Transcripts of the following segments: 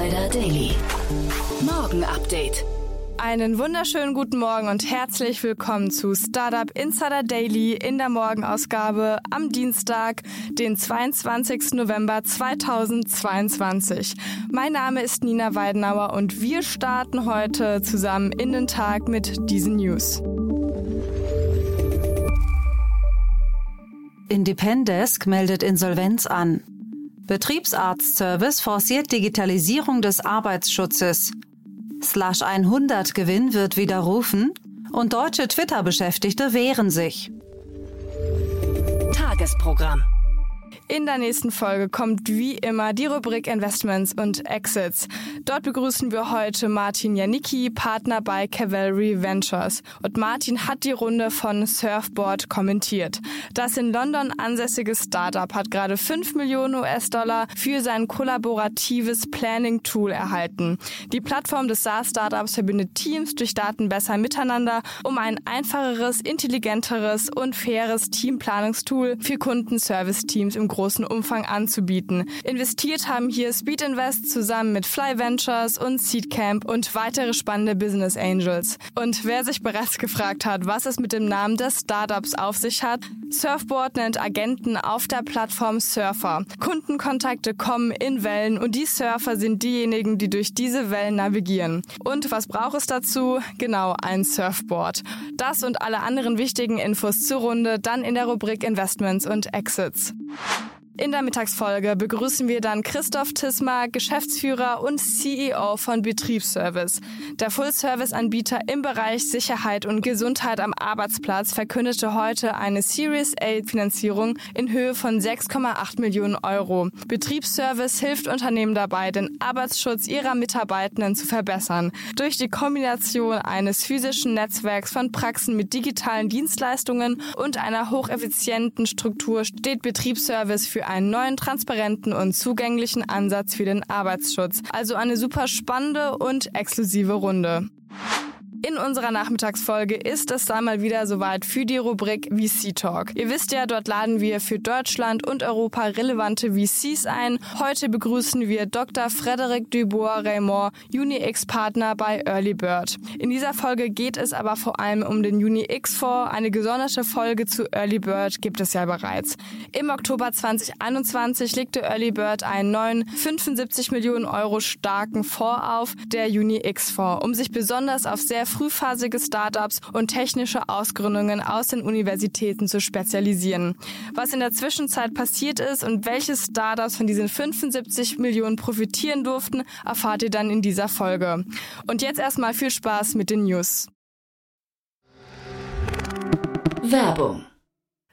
Insider Daily. Morgen Update. Einen wunderschönen guten Morgen und herzlich willkommen zu Startup Insider Daily in der Morgenausgabe am Dienstag, den 22. November 2022. Mein Name ist Nina Weidenauer und wir starten heute zusammen in den Tag mit diesen News. Independesk meldet Insolvenz an. Betriebsarztservice forciert Digitalisierung des Arbeitsschutzes. Slash 100 Gewinn wird widerrufen und deutsche Twitter-Beschäftigte wehren sich. Tagesprogramm. In der nächsten Folge kommt wie immer die Rubrik Investments und Exits. Dort begrüßen wir heute Martin Janicki, Partner bei Cavalry Ventures. Und Martin hat die Runde von Surfboard kommentiert. Das in London ansässige Startup hat gerade 5 Millionen US-Dollar für sein kollaboratives Planning-Tool erhalten. Die Plattform des SaaS-Startups verbindet Teams durch Daten besser miteinander, um ein einfacheres, intelligenteres und faires Teamplanungstool für Kundenservice-Teams im großen Umfang anzubieten. Investiert haben hier Speed Invest zusammen mit Fly Ventures und Seedcamp und weitere spannende Business Angels. Und wer sich bereits gefragt hat, was es mit dem Namen des Startups auf sich hat, Surfboard nennt Agenten auf der Plattform Surfer. Kundenkontakte kommen in Wellen und die Surfer sind diejenigen, die durch diese Wellen navigieren. Und was braucht es dazu? Genau, ein Surfboard. Das und alle anderen wichtigen Infos zur Runde dann in der Rubrik Investments und Exits. In der Mittagsfolge begrüßen wir dann Christoph Tismar, Geschäftsführer und CEO von Betriebsservice. Der Full-Service-Anbieter im Bereich Sicherheit und Gesundheit am Arbeitsplatz verkündete heute eine Series A-Finanzierung in Höhe von 6,8 Millionen Euro. Betriebsservice hilft Unternehmen dabei, den Arbeitsschutz ihrer Mitarbeitenden zu verbessern. Durch die Kombination eines physischen Netzwerks von Praxen mit digitalen Dienstleistungen und einer hocheffizienten Struktur steht Betriebsservice für einen neuen, transparenten und zugänglichen Ansatz für den Arbeitsschutz. Also eine super spannende und exklusive Runde. In unserer Nachmittagsfolge ist es einmal wieder soweit für die Rubrik VC Talk. Ihr wisst ja, dort laden wir für Deutschland und Europa relevante VCs ein. Heute begrüßen wir Dr. Frederic Dubois-Raymond, UniX-Partner bei Early Bird. In dieser Folge geht es aber vor allem um den UniX-Fonds. Eine gesonderte Folge zu Early Bird gibt es ja bereits. Im Oktober 2021 legte Early Bird einen neuen 75 Millionen Euro starken Fonds auf, der UniX-Fonds, um sich besonders auf sehr frühphasige Startups und technische Ausgründungen aus den Universitäten zu spezialisieren. Was in der Zwischenzeit passiert ist und welche Startups von diesen 75 Millionen profitieren durften, erfahrt ihr dann in dieser Folge. Und jetzt erstmal viel Spaß mit den News. Werbung.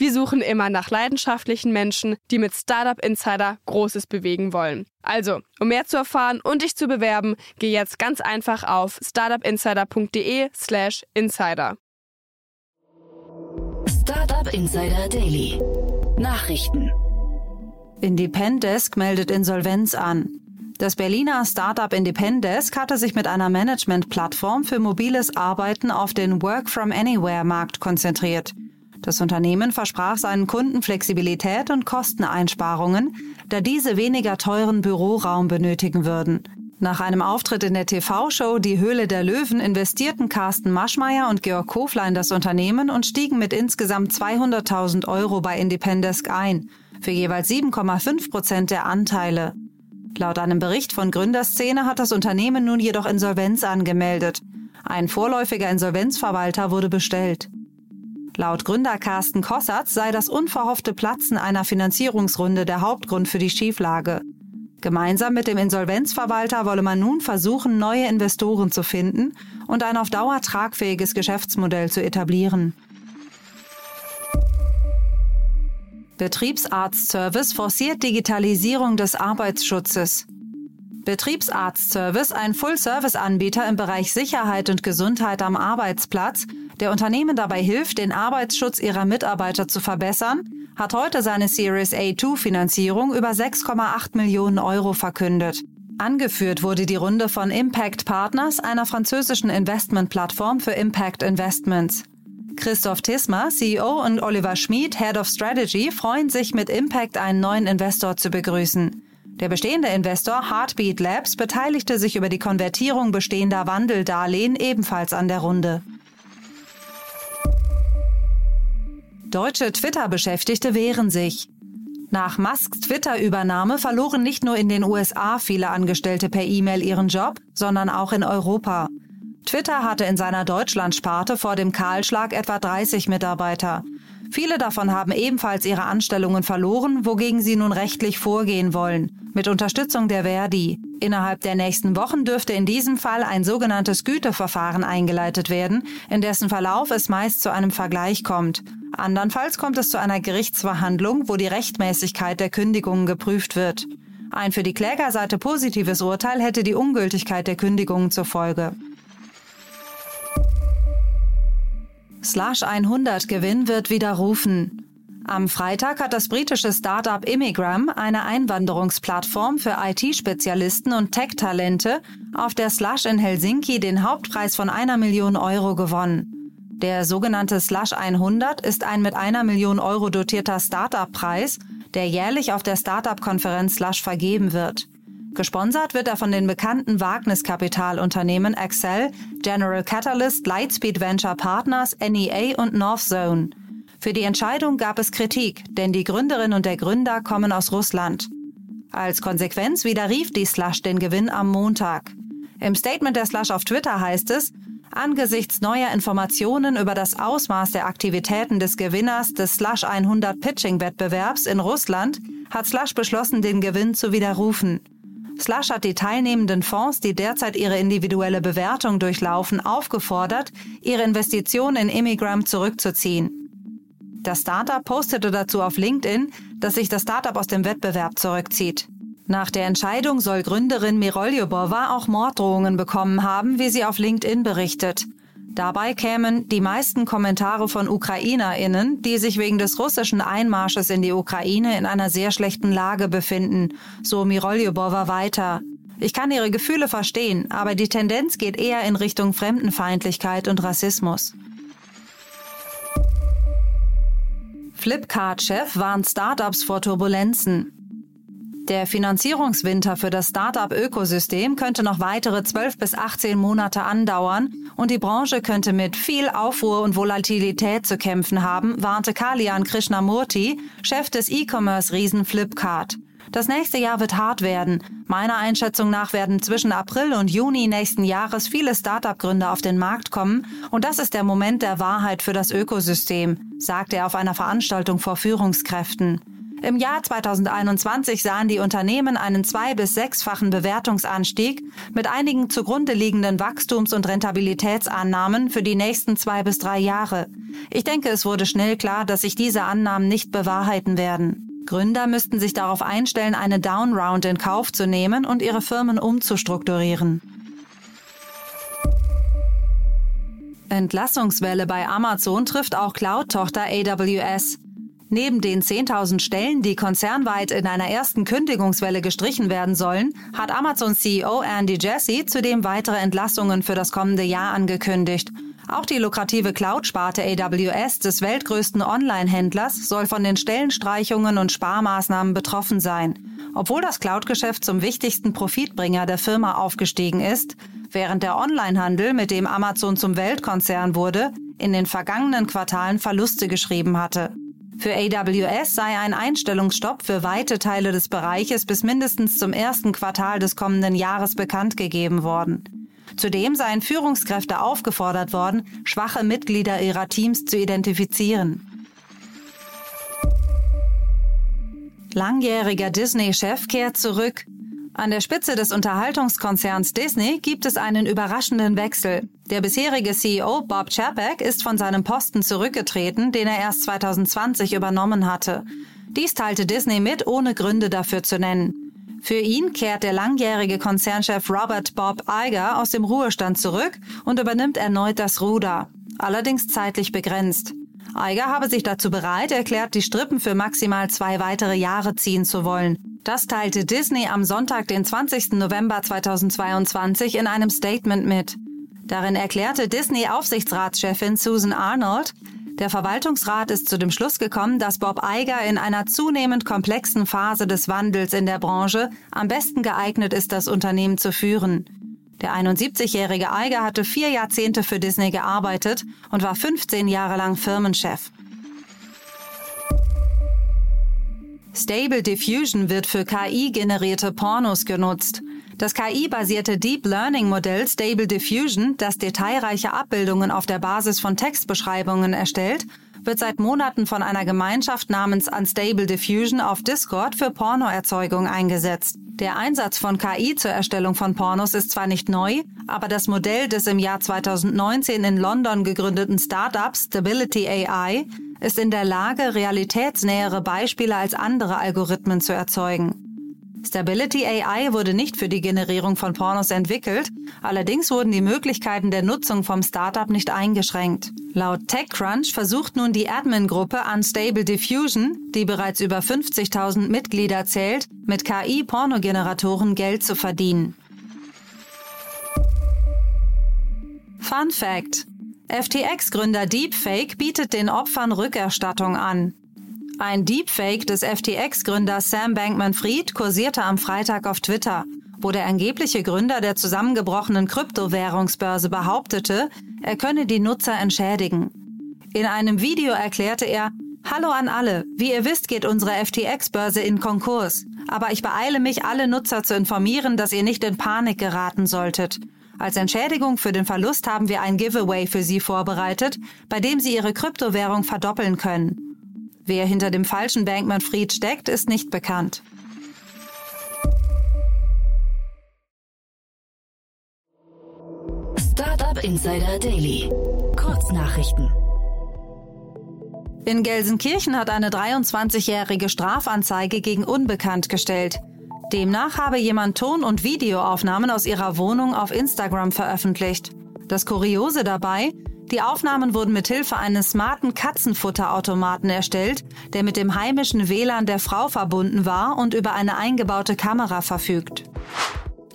Wir suchen immer nach leidenschaftlichen Menschen, die mit Startup Insider Großes bewegen wollen. Also, um mehr zu erfahren und dich zu bewerben, geh jetzt ganz einfach auf startupinsider.de/slash insider. Startup Insider Daily. Nachrichten. Independesk meldet Insolvenz an. Das Berliner Startup Independesk hatte sich mit einer Management-Plattform für mobiles Arbeiten auf den Work-from-Anywhere-Markt konzentriert. Das Unternehmen versprach seinen Kunden Flexibilität und Kosteneinsparungen, da diese weniger teuren Büroraum benötigen würden. Nach einem Auftritt in der TV-Show Die Höhle der Löwen investierten Carsten Maschmeyer und Georg Kofler in das Unternehmen und stiegen mit insgesamt 200.000 Euro bei Independesk ein, für jeweils 7,5 Prozent der Anteile. Laut einem Bericht von Gründerszene hat das Unternehmen nun jedoch Insolvenz angemeldet. Ein vorläufiger Insolvenzverwalter wurde bestellt. Laut Gründer Carsten Kossatz sei das unverhoffte Platzen einer Finanzierungsrunde der Hauptgrund für die Schieflage. Gemeinsam mit dem Insolvenzverwalter wolle man nun versuchen, neue Investoren zu finden und ein auf Dauer tragfähiges Geschäftsmodell zu etablieren. Betriebsarztservice forciert Digitalisierung des Arbeitsschutzes. Betriebsarztservice, ein Full-Service-Anbieter im Bereich Sicherheit und Gesundheit am Arbeitsplatz, der Unternehmen dabei hilft, den Arbeitsschutz ihrer Mitarbeiter zu verbessern, hat heute seine Series A2-Finanzierung über 6,8 Millionen Euro verkündet. Angeführt wurde die Runde von Impact Partners, einer französischen Investmentplattform für Impact Investments. Christoph Tismer, CEO und Oliver Schmid, Head of Strategy, freuen sich mit Impact einen neuen Investor zu begrüßen. Der bestehende Investor Heartbeat Labs beteiligte sich über die Konvertierung bestehender Wandeldarlehen ebenfalls an der Runde. Deutsche Twitter-Beschäftigte wehren sich. Nach Musks Twitter-Übernahme verloren nicht nur in den USA viele Angestellte per E-Mail ihren Job, sondern auch in Europa. Twitter hatte in seiner Deutschlandsparte vor dem Kahlschlag etwa 30 Mitarbeiter. Viele davon haben ebenfalls ihre Anstellungen verloren, wogegen sie nun rechtlich vorgehen wollen, mit Unterstützung der Verdi. Innerhalb der nächsten Wochen dürfte in diesem Fall ein sogenanntes Güteverfahren eingeleitet werden, in dessen Verlauf es meist zu einem Vergleich kommt. Andernfalls kommt es zu einer Gerichtsverhandlung, wo die Rechtmäßigkeit der Kündigungen geprüft wird. Ein für die Klägerseite positives Urteil hätte die Ungültigkeit der Kündigungen zur Folge. Slash 100 Gewinn wird widerrufen. Am Freitag hat das britische Startup Immigram, eine Einwanderungsplattform für IT-Spezialisten und Tech-Talente, auf der Slush in Helsinki den Hauptpreis von einer Million Euro gewonnen. Der sogenannte Slush 100 ist ein mit einer Million Euro dotierter Startup-Preis, der jährlich auf der Startup-Konferenz Slush vergeben wird. Gesponsert wird er von den bekannten Wagniskapitalunternehmen Excel, General Catalyst, Lightspeed Venture Partners, NEA und Northzone. Für die Entscheidung gab es Kritik, denn die Gründerin und der Gründer kommen aus Russland. Als Konsequenz widerrief die Slush den Gewinn am Montag. Im Statement der Slush auf Twitter heißt es, Angesichts neuer Informationen über das Ausmaß der Aktivitäten des Gewinners des Slush 100 Pitching-Wettbewerbs in Russland hat Slush beschlossen, den Gewinn zu widerrufen. Slush hat die teilnehmenden Fonds, die derzeit ihre individuelle Bewertung durchlaufen, aufgefordert, ihre Investition in Immigram zurückzuziehen. Das Startup postete dazu auf LinkedIn, dass sich das Startup aus dem Wettbewerb zurückzieht. Nach der Entscheidung soll Gründerin Miroljubova auch Morddrohungen bekommen haben, wie sie auf LinkedIn berichtet. Dabei kämen die meisten Kommentare von UkrainerInnen, die sich wegen des russischen Einmarsches in die Ukraine in einer sehr schlechten Lage befinden, so Miroljubova weiter. Ich kann ihre Gefühle verstehen, aber die Tendenz geht eher in Richtung Fremdenfeindlichkeit und Rassismus. Flipkart-Chef warnt Startups vor Turbulenzen. Der Finanzierungswinter für das Start-up-Ökosystem könnte noch weitere 12 bis 18 Monate andauern und die Branche könnte mit viel Aufruhr und Volatilität zu kämpfen haben, warnte Kalian Krishnamurti, Chef des E-Commerce-Riesen Flipkart. Das nächste Jahr wird hart werden. Meiner Einschätzung nach werden zwischen April und Juni nächsten Jahres viele Start-up-Gründer auf den Markt kommen und das ist der Moment der Wahrheit für das Ökosystem, sagte er auf einer Veranstaltung vor Führungskräften. Im Jahr 2021 sahen die Unternehmen einen zwei- bis sechsfachen Bewertungsanstieg mit einigen zugrunde liegenden Wachstums- und Rentabilitätsannahmen für die nächsten zwei bis drei Jahre. Ich denke, es wurde schnell klar, dass sich diese Annahmen nicht bewahrheiten werden. Gründer müssten sich darauf einstellen, eine Downround in Kauf zu nehmen und ihre Firmen umzustrukturieren. Entlassungswelle bei Amazon trifft auch Cloud-Tochter AWS. Neben den 10.000 Stellen, die konzernweit in einer ersten Kündigungswelle gestrichen werden sollen, hat Amazon CEO Andy Jassy zudem weitere Entlassungen für das kommende Jahr angekündigt. Auch die lukrative Cloud-Sparte AWS des weltgrößten Online-Händlers soll von den Stellenstreichungen und Sparmaßnahmen betroffen sein. Obwohl das Cloud-Geschäft zum wichtigsten Profitbringer der Firma aufgestiegen ist, während der Onlinehandel, mit dem Amazon zum Weltkonzern wurde, in den vergangenen Quartalen Verluste geschrieben hatte. Für AWS sei ein Einstellungsstopp für weite Teile des Bereiches bis mindestens zum ersten Quartal des kommenden Jahres bekannt gegeben worden. Zudem seien Führungskräfte aufgefordert worden, schwache Mitglieder ihrer Teams zu identifizieren. Langjähriger Disney-Chef kehrt zurück. An der Spitze des Unterhaltungskonzerns Disney gibt es einen überraschenden Wechsel. Der bisherige CEO Bob Chapek ist von seinem Posten zurückgetreten, den er erst 2020 übernommen hatte. Dies teilte Disney mit, ohne Gründe dafür zu nennen. Für ihn kehrt der langjährige Konzernchef Robert Bob Iger aus dem Ruhestand zurück und übernimmt erneut das Ruder, allerdings zeitlich begrenzt. Iger habe sich dazu bereit erklärt, die Strippen für maximal zwei weitere Jahre ziehen zu wollen. Das teilte Disney am Sonntag, den 20. November 2022 in einem Statement mit. Darin erklärte Disney-Aufsichtsratschefin Susan Arnold, der Verwaltungsrat ist zu dem Schluss gekommen, dass Bob Iger in einer zunehmend komplexen Phase des Wandels in der Branche am besten geeignet ist, das Unternehmen zu führen. Der 71-jährige Iger hatte vier Jahrzehnte für Disney gearbeitet und war 15 Jahre lang Firmenchef. Stable Diffusion wird für KI-generierte Pornos genutzt. Das KI-basierte Deep Learning-Modell Stable Diffusion, das detailreiche Abbildungen auf der Basis von Textbeschreibungen erstellt, wird seit Monaten von einer Gemeinschaft namens Unstable Diffusion auf Discord für Pornoerzeugung eingesetzt. Der Einsatz von KI zur Erstellung von Pornos ist zwar nicht neu, aber das Modell des im Jahr 2019 in London gegründeten Startups Stability AI ist in der Lage, realitätsnähere Beispiele als andere Algorithmen zu erzeugen. Stability AI wurde nicht für die Generierung von Pornos entwickelt, allerdings wurden die Möglichkeiten der Nutzung vom Startup nicht eingeschränkt. Laut TechCrunch versucht nun die Admin-Gruppe Unstable Diffusion, die bereits über 50.000 Mitglieder zählt, mit KI-Pornogeneratoren Geld zu verdienen. Fun Fact: FTX-Gründer Deepfake bietet den Opfern Rückerstattung an. Ein Deepfake des FTX-Gründers Sam Bankman-Fried kursierte am Freitag auf Twitter, wo der angebliche Gründer der zusammengebrochenen Kryptowährungsbörse behauptete, er könne die Nutzer entschädigen. In einem Video erklärte er, Hallo an alle. Wie ihr wisst, geht unsere FTX-Börse in Konkurs. Aber ich beeile mich, alle Nutzer zu informieren, dass ihr nicht in Panik geraten solltet. Als Entschädigung für den Verlust haben wir ein Giveaway für Sie vorbereitet, bei dem Sie Ihre Kryptowährung verdoppeln können. Wer hinter dem falschen Bankman-Fried steckt, ist nicht bekannt. Startup Insider Daily. Kurznachrichten. In Gelsenkirchen hat eine 23-jährige Strafanzeige gegen Unbekannt gestellt. Demnach habe jemand Ton- und Videoaufnahmen aus ihrer Wohnung auf Instagram veröffentlicht. Das Kuriose dabei, die Aufnahmen wurden mit Hilfe eines smarten Katzenfutterautomaten erstellt, der mit dem heimischen WLAN der Frau verbunden war und über eine eingebaute Kamera verfügt.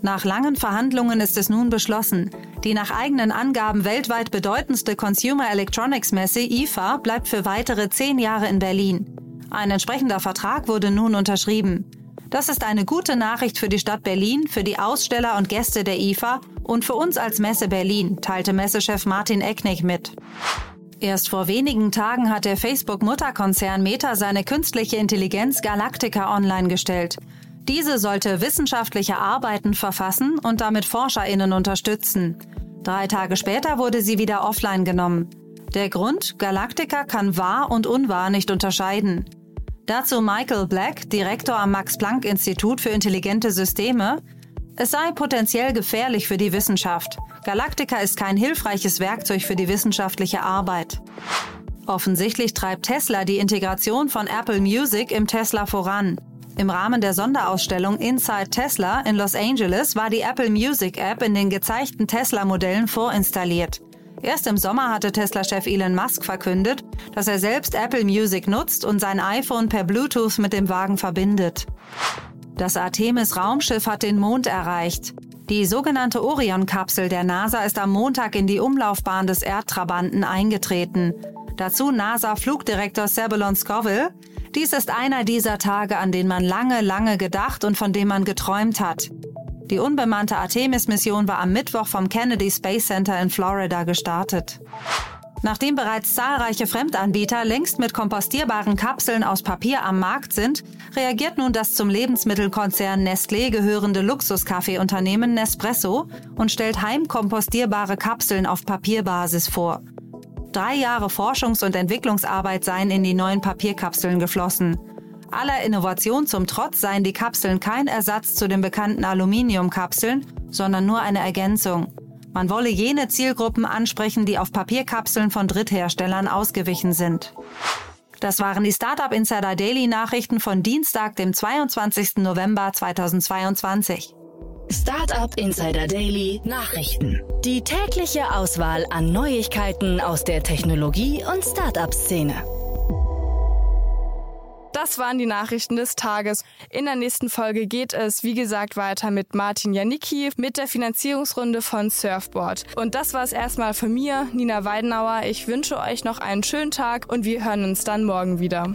Nach langen Verhandlungen ist es nun beschlossen. Die nach eigenen Angaben weltweit bedeutendste Consumer Electronics Messe IFA bleibt für weitere zehn Jahre in Berlin. Ein entsprechender Vertrag wurde nun unterschrieben. Das ist eine gute Nachricht für die Stadt Berlin, für die Aussteller und Gäste der IFA und für uns als Messe Berlin, teilte Messechef Martin Ecknig mit. Erst vor wenigen Tagen hat der Facebook-Mutterkonzern Meta seine künstliche Intelligenz Galactica online gestellt. Diese sollte wissenschaftliche Arbeiten verfassen und damit ForscherInnen unterstützen. Drei Tage später wurde sie wieder offline genommen. Der Grund, Galactica kann wahr und unwahr nicht unterscheiden. Dazu Michael Black, Direktor am Max-Planck-Institut für intelligente Systeme. Es sei potenziell gefährlich für die Wissenschaft. Galactica ist kein hilfreiches Werkzeug für die wissenschaftliche Arbeit. Offensichtlich treibt Tesla die Integration von Apple Music im Tesla voran. Im Rahmen der Sonderausstellung Inside Tesla in Los Angeles war die Apple Music App in den gezeigten Tesla-Modellen vorinstalliert. Erst im Sommer hatte Tesla-Chef Elon Musk verkündet, dass er selbst Apple Music nutzt und sein iPhone per Bluetooth mit dem Wagen verbindet. Das Artemis-Raumschiff hat den Mond erreicht. Die sogenannte Orion-Kapsel der NASA ist am Montag in die Umlaufbahn des Erdtrabanten eingetreten. Dazu NASA-Flugdirektor Sebulon Scoville. Dies ist einer dieser Tage, an denen man lange, lange gedacht und von dem man geträumt hat. Die unbemannte Artemis-Mission war am Mittwoch vom Kennedy Space Center in Florida gestartet. Nachdem bereits zahlreiche Fremdanbieter längst mit kompostierbaren Kapseln aus Papier am Markt sind, reagiert nun das zum Lebensmittelkonzern Nestlé gehörende Luxuskaffeeunternehmen Nespresso und stellt heimkompostierbare Kapseln auf Papierbasis vor. Drei Jahre Forschungs- und Entwicklungsarbeit seien in die neuen Papierkapseln geflossen. Aller Innovation zum Trotz seien die Kapseln kein Ersatz zu den bekannten Aluminiumkapseln, sondern nur eine Ergänzung. Man wolle jene Zielgruppen ansprechen, die auf Papierkapseln von Drittherstellern ausgewichen sind. Das waren die Startup Insider Daily Nachrichten von Dienstag, dem 22. November 2022. Startup Insider Daily Nachrichten. Die tägliche Auswahl an Neuigkeiten aus der Technologie- und Startup-Szene. Das waren die Nachrichten des Tages. In der nächsten Folge geht es, wie gesagt, weiter mit Martin Janicki mit der Finanzierungsrunde von Surfboard. Und das war es erstmal von mir, Nina Weidenauer. Ich wünsche euch noch einen schönen Tag und wir hören uns dann morgen wieder.